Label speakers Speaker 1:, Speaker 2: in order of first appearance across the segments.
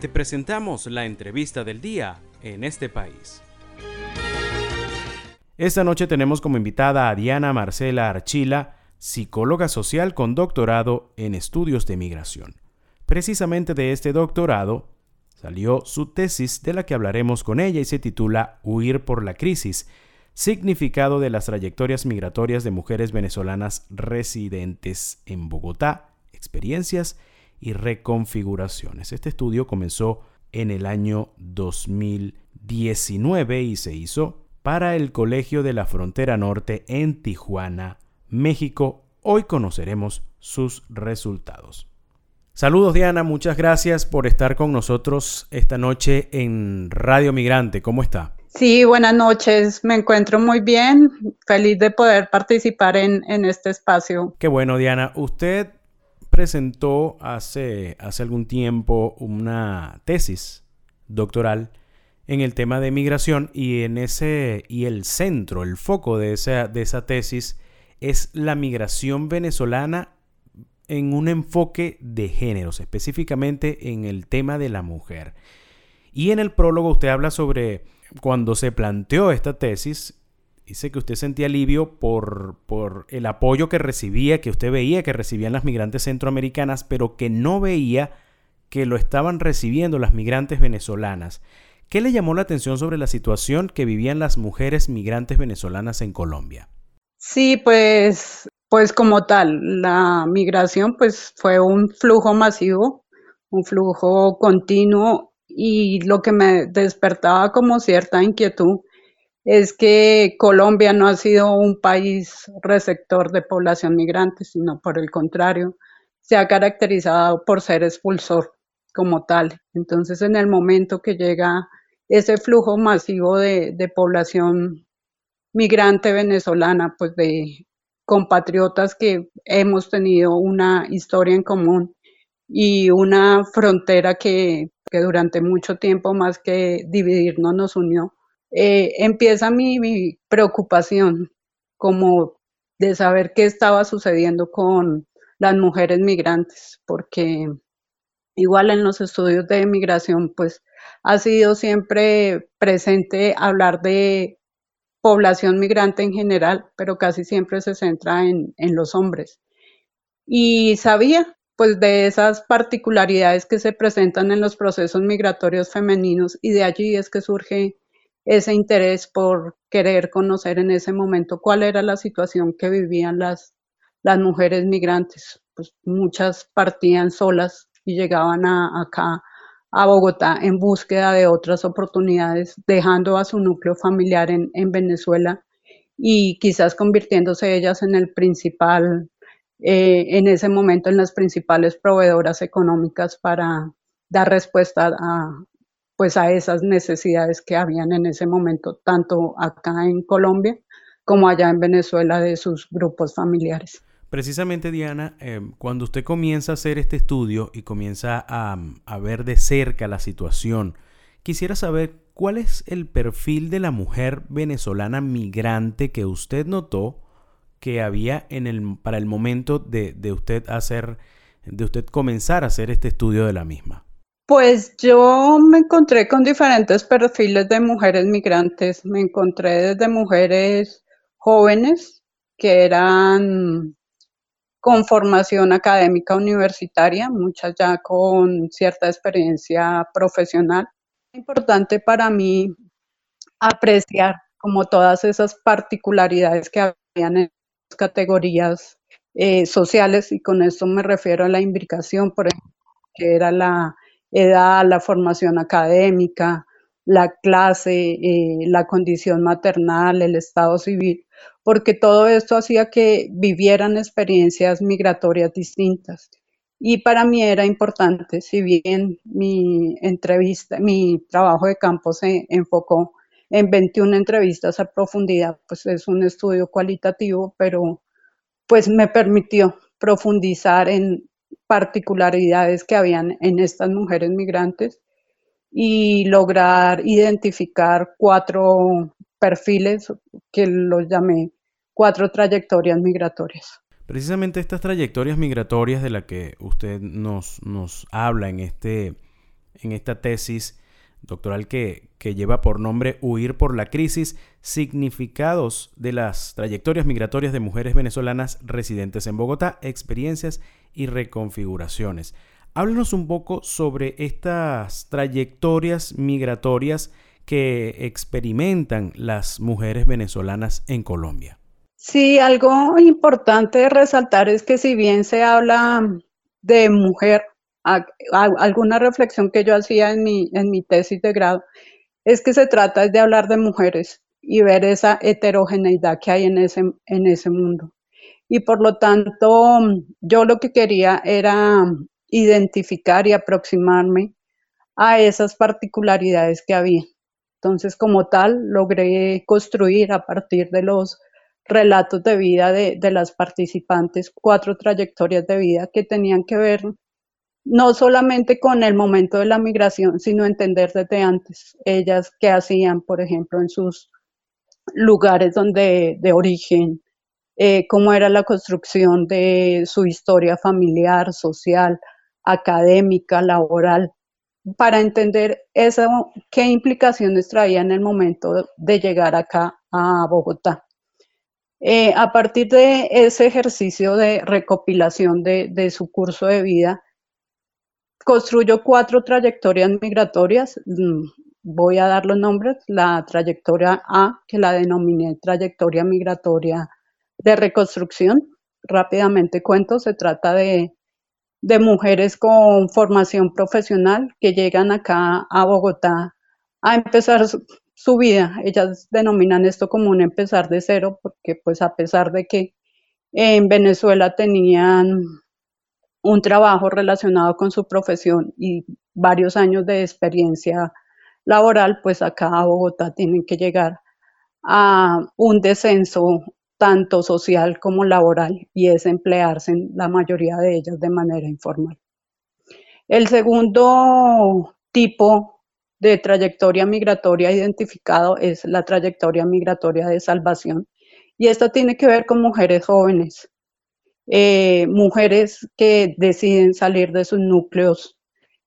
Speaker 1: Te presentamos la entrevista del día en este país. Esta noche tenemos como invitada a Diana Marcela Archila, psicóloga social con doctorado en estudios de migración. Precisamente de este doctorado salió su tesis de la que hablaremos con ella y se titula Huir por la crisis, significado de las trayectorias migratorias de mujeres venezolanas residentes en Bogotá, experiencias reconfiguraciones. Este estudio comenzó en el año 2019 y se hizo para el Colegio de la Frontera Norte en Tijuana, México. Hoy conoceremos sus resultados. Saludos Diana, muchas gracias por estar con nosotros esta noche en Radio Migrante. ¿Cómo está?
Speaker 2: Sí, buenas noches. Me encuentro muy bien. Feliz de poder participar en, en este espacio.
Speaker 1: Qué bueno, Diana. Usted presentó hace, hace algún tiempo una tesis doctoral en el tema de migración y en ese y el centro, el foco de esa, de esa tesis es la migración venezolana en un enfoque de géneros, específicamente en el tema de la mujer. Y en el prólogo usted habla sobre cuando se planteó esta tesis, dice que usted sentía alivio por, por el apoyo que recibía, que usted veía que recibían las migrantes centroamericanas, pero que no veía que lo estaban recibiendo las migrantes venezolanas. ¿Qué le llamó la atención sobre la situación que vivían las mujeres migrantes venezolanas en Colombia?
Speaker 2: Sí, pues, pues como tal, la migración pues fue un flujo masivo, un flujo continuo y lo que me despertaba como cierta inquietud es que Colombia no ha sido un país receptor de población migrante, sino por el contrario, se ha caracterizado por ser expulsor como tal. Entonces, en el momento que llega ese flujo masivo de, población migrante venezolana, pues de compatriotas que hemos tenido una historia en común y una frontera que, que durante mucho tiempo más que dividirnos nos unió, eh, empieza mi, preocupación como de saber qué estaba sucediendo con las mujeres migrantes, porque igual en los estudios de migración, pues ha sido siempre presente hablar de población migrante en general, pero casi siempre se centra en, en los hombres. Y sabía pues de esas particularidades que se presentan en los procesos migratorios femeninos y de allí es que surge ese interés por querer conocer en ese momento cuál era la situación que vivían las, las mujeres migrantes. Pues muchas partían solas y llegaban a, acá a Bogotá en búsqueda de otras oportunidades, dejando a su núcleo familiar en, en Venezuela y quizás convirtiéndose ellas en el principal, eh, en ese momento en las principales proveedoras económicas para dar respuesta a, pues a esas necesidades que habían en ese momento, tanto acá en Colombia como allá en Venezuela de sus grupos familiares.
Speaker 1: Precisamente, Diana, em, cuando usted comienza a hacer este estudio y comienza a, ver de cerca la situación, quisiera saber cuál es el perfil de la mujer venezolana migrante que usted notó que había en el, para el momento de usted hacer, de usted comenzar a hacer este estudio de la misma.
Speaker 2: Pues yo me encontré con diferentes perfiles de mujeres migrantes. Me encontré desde mujeres jóvenes que eran con formación académica universitaria, muchas ya con cierta experiencia profesional. Es importante para mí apreciar como todas esas particularidades que habían en las categorías eh, sociales y con esto me refiero a la imbricación, por ejemplo, que era la edad, la formación académica, la clase, eh, la condición maternal, el estado civil, porque todo esto hacía que vivieran experiencias migratorias distintas. Y para mí era importante, si bien mi entrevista, mi trabajo de campo se enfocó en 21 entrevistas a profundidad, pues es un estudio cualitativo, pero pues me permitió profundizar en particularidades que habían en estas mujeres migrantes y lograr identificar cuatro perfiles que los llamé cuatro trayectorias migratorias.
Speaker 1: Precisamente estas trayectorias migratorias de las que usted nos, nos habla en este, en esta tesis doctoral que, lleva por nombre Huir por la crisis, significados de las trayectorias migratorias de mujeres venezolanas residentes en Bogotá, experiencias y reconfiguraciones. Háblanos un poco sobre estas trayectorias migratorias que experimentan las mujeres venezolanas en Colombia.
Speaker 2: Sí, algo importante de resaltar es que si bien se habla de mujer, alguna reflexión que yo hacía en mi, en mi tesis de grado, es que se trata de hablar de mujeres y ver esa heterogeneidad que hay en ese, en ese mundo. Y por lo tanto, yo lo que quería era identificar y aproximarme a esas particularidades que había. Entonces, como tal, logré construir a partir de los relatos de vida de, las participantes cuatro trayectorias de vida que tenían que ver no solamente con el momento de la migración, sino entender desde antes ellas qué hacían, por ejemplo, en sus lugares donde, de origen, eh, cómo era la construcción de su historia familiar, social, académica, laboral, para entender eso, qué implicaciones traía en el momento de llegar acá a Bogotá. Eh, a partir de ese ejercicio de recopilación de, de, su curso de vida, construyo cuatro trayectorias migratorias. Mm, voy a dar los nombres. La trayectoria A, que la denominé trayectoria migratoria de reconstrucción. Rápidamente cuento, se trata de de mujeres con formación profesional que llegan acá a Bogotá a empezar su, vida. Ellas denominan esto como un empezar de cero, porque pues a pesar de que en Venezuela tenían un trabajo relacionado con su profesión y varios años de experiencia laboral, pues acá a Bogotá tienen que llegar a un descenso tanto social como laboral, y es emplearse en la mayoría de ellas de manera informal. El segundo tipo de trayectoria migratoria identificado es la trayectoria migratoria de salvación, y esta tiene que ver con mujeres jóvenes, eh, mujeres que deciden salir de sus núcleos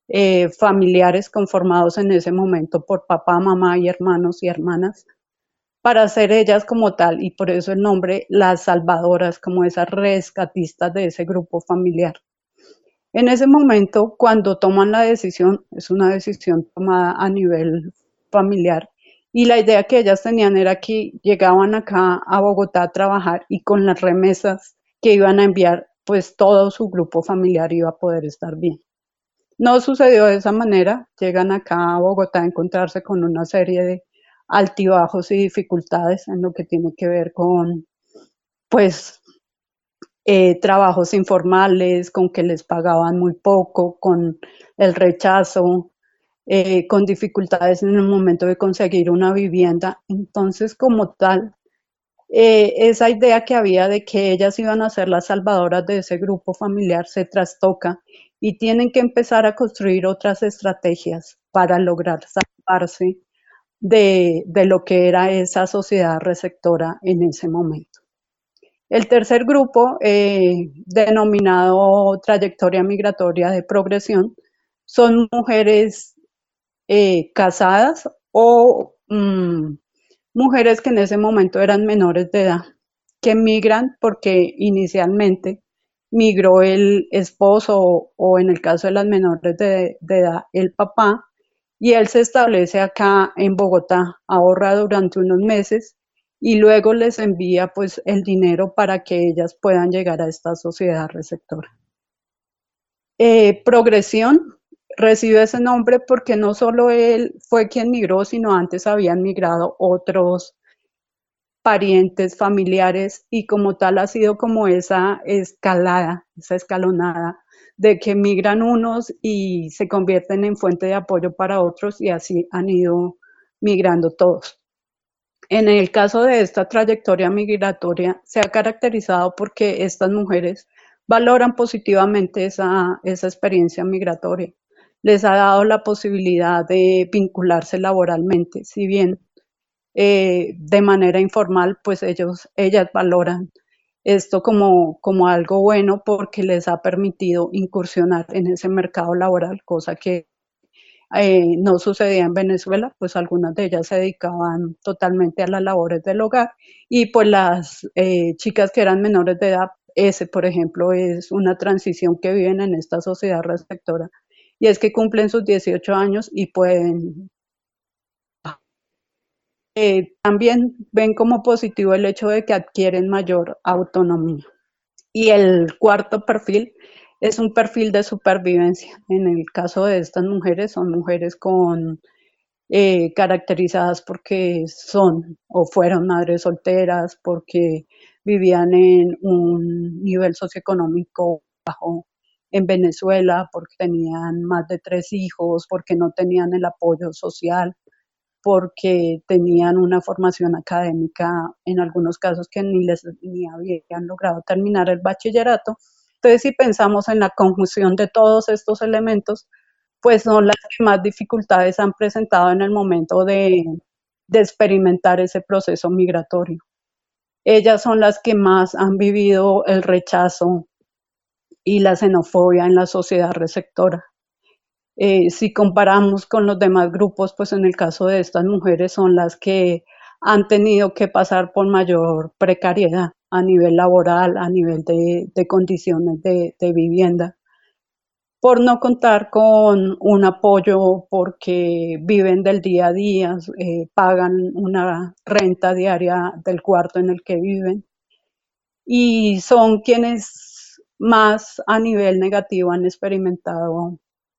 Speaker 2: eh, familiares conformados en ese momento por papá, mamá y hermanos y hermanas para ser ellas como tal, y por eso el nombre, las salvadoras, como esas rescatistas de ese grupo familiar. En ese momento, cuando toman la decisión, es una decisión tomada a nivel familiar, y la idea que ellas tenían era que llegaban acá a Bogotá a trabajar y con las remesas que iban a enviar, pues todo su grupo familiar iba a poder estar bien. No sucedió de esa manera, llegan acá a Bogotá a encontrarse con una serie de altibajos y dificultades en lo que tiene que ver con, pues, eh, trabajos informales, con que les pagaban muy poco, con el rechazo, eh, con dificultades en el momento de conseguir una vivienda. Entonces, como tal, eh, esa idea que había de que ellas iban a ser las salvadoras de ese grupo familiar se trastoca y tienen que empezar a construir otras estrategias para lograr salvarse de, lo que era esa sociedad receptora en ese momento. El tercer grupo, eh, denominado trayectoria migratoria de progresión, son mujeres eh, casadas o mm, mujeres que en ese momento eran menores de edad, que migran porque inicialmente migró el esposo o, en el caso de las menores de edad el papá y él se establece acá en Bogotá, ahorra durante unos meses y luego les envía pues el dinero para que ellas puedan llegar a esta sociedad receptora. Eh, progresión recibe ese nombre porque no solo él fue quien migró, sino antes habían migrado otros parientes, familiares y como tal ha sido como esa escalada, esa escalonada de que migran unos y se convierten en fuente de apoyo para otros y así han ido migrando todos. En el caso de esta trayectoria migratoria, se ha caracterizado porque estas mujeres valoran positivamente esa, experiencia migratoria. Les ha dado la posibilidad de vincularse laboralmente, si bien eh, de manera informal, pues ellos, ellas valoran esto como, como algo bueno porque les ha permitido incursionar en ese mercado laboral, cosa que eh, no sucedía en Venezuela, pues algunas de ellas se dedicaban totalmente a las labores del hogar y pues las eh, chicas que eran menores de edad, ese por ejemplo es una transición que viven en esta sociedad receptora y es que cumplen sus 18 años y pueden... Eh, también ven como positivo el hecho de que adquieren mayor autonomía. Y el cuarto perfil es un perfil de supervivencia. En el caso de estas mujeres, son mujeres con eh, caracterizadas porque son o fueron madres solteras, porque vivían en un nivel socioeconómico bajo en Venezuela, porque tenían más de tres hijos, porque no tenían el apoyo social, porque tenían una formación académica, en algunos casos que ni les ni habían logrado terminar el bachillerato entonces, si pensamos en la conjunción de todos estos elementos, pues son las que más dificultades han presentado en el momento de, experimentar ese proceso migratorio. Ellas son las que más han vivido el rechazo y la xenofobia en la sociedad receptora. Eh, si comparamos con los demás grupos, pues en el caso de estas mujeres son las que han tenido que pasar por mayor precariedad a nivel laboral, a nivel de, condiciones de, vivienda, por no contar con un apoyo porque viven del día a día, eh, pagan una renta diaria del cuarto en el que viven y son quienes más a nivel negativo han experimentado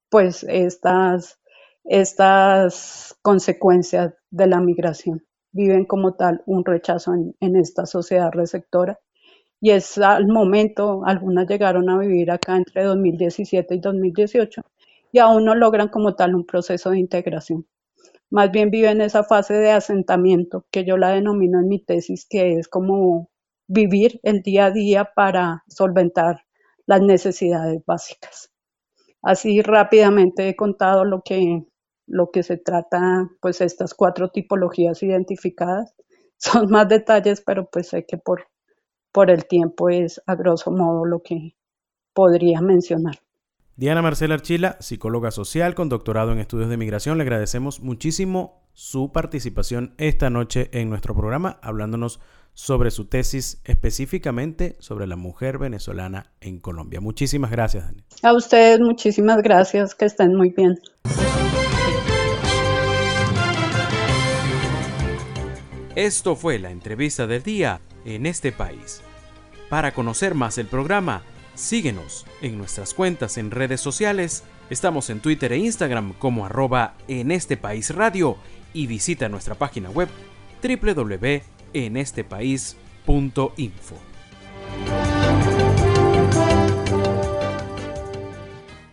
Speaker 2: pues estas, estas consecuencias de la migración viven como tal un rechazo en, esta sociedad receptora. Y es al momento, algunas llegaron a vivir acá entre 2017 y 2018 y aún no logran como tal un proceso de integración. Más bien viven esa fase de asentamiento que yo la denomino en mi tesis, que es como vivir el día a día para solventar las necesidades básicas. Así rápidamente he contado lo que lo que se trata, pues estas cuatro tipologías identificadas. Son más detalles, pero pues sé que por, por el tiempo es a grosso modo lo que podría mencionar.
Speaker 1: Diana Marcela Archila, psicóloga social con doctorado en estudios de migración, le agradecemos muchísimo su participación esta noche en nuestro programa, hablándonos sobre su tesis específicamente sobre la mujer venezolana en Colombia. Muchísimas gracias, Dani.
Speaker 2: A ustedes muchísimas gracias, que estén muy bien.
Speaker 1: Esto fue la entrevista del día en este país. Para conocer más el programa, síguenos en nuestras cuentas en redes sociales. Estamos en Twitter e Instagram como arroba en este país radio y visita nuestra página web www.enestepais.info.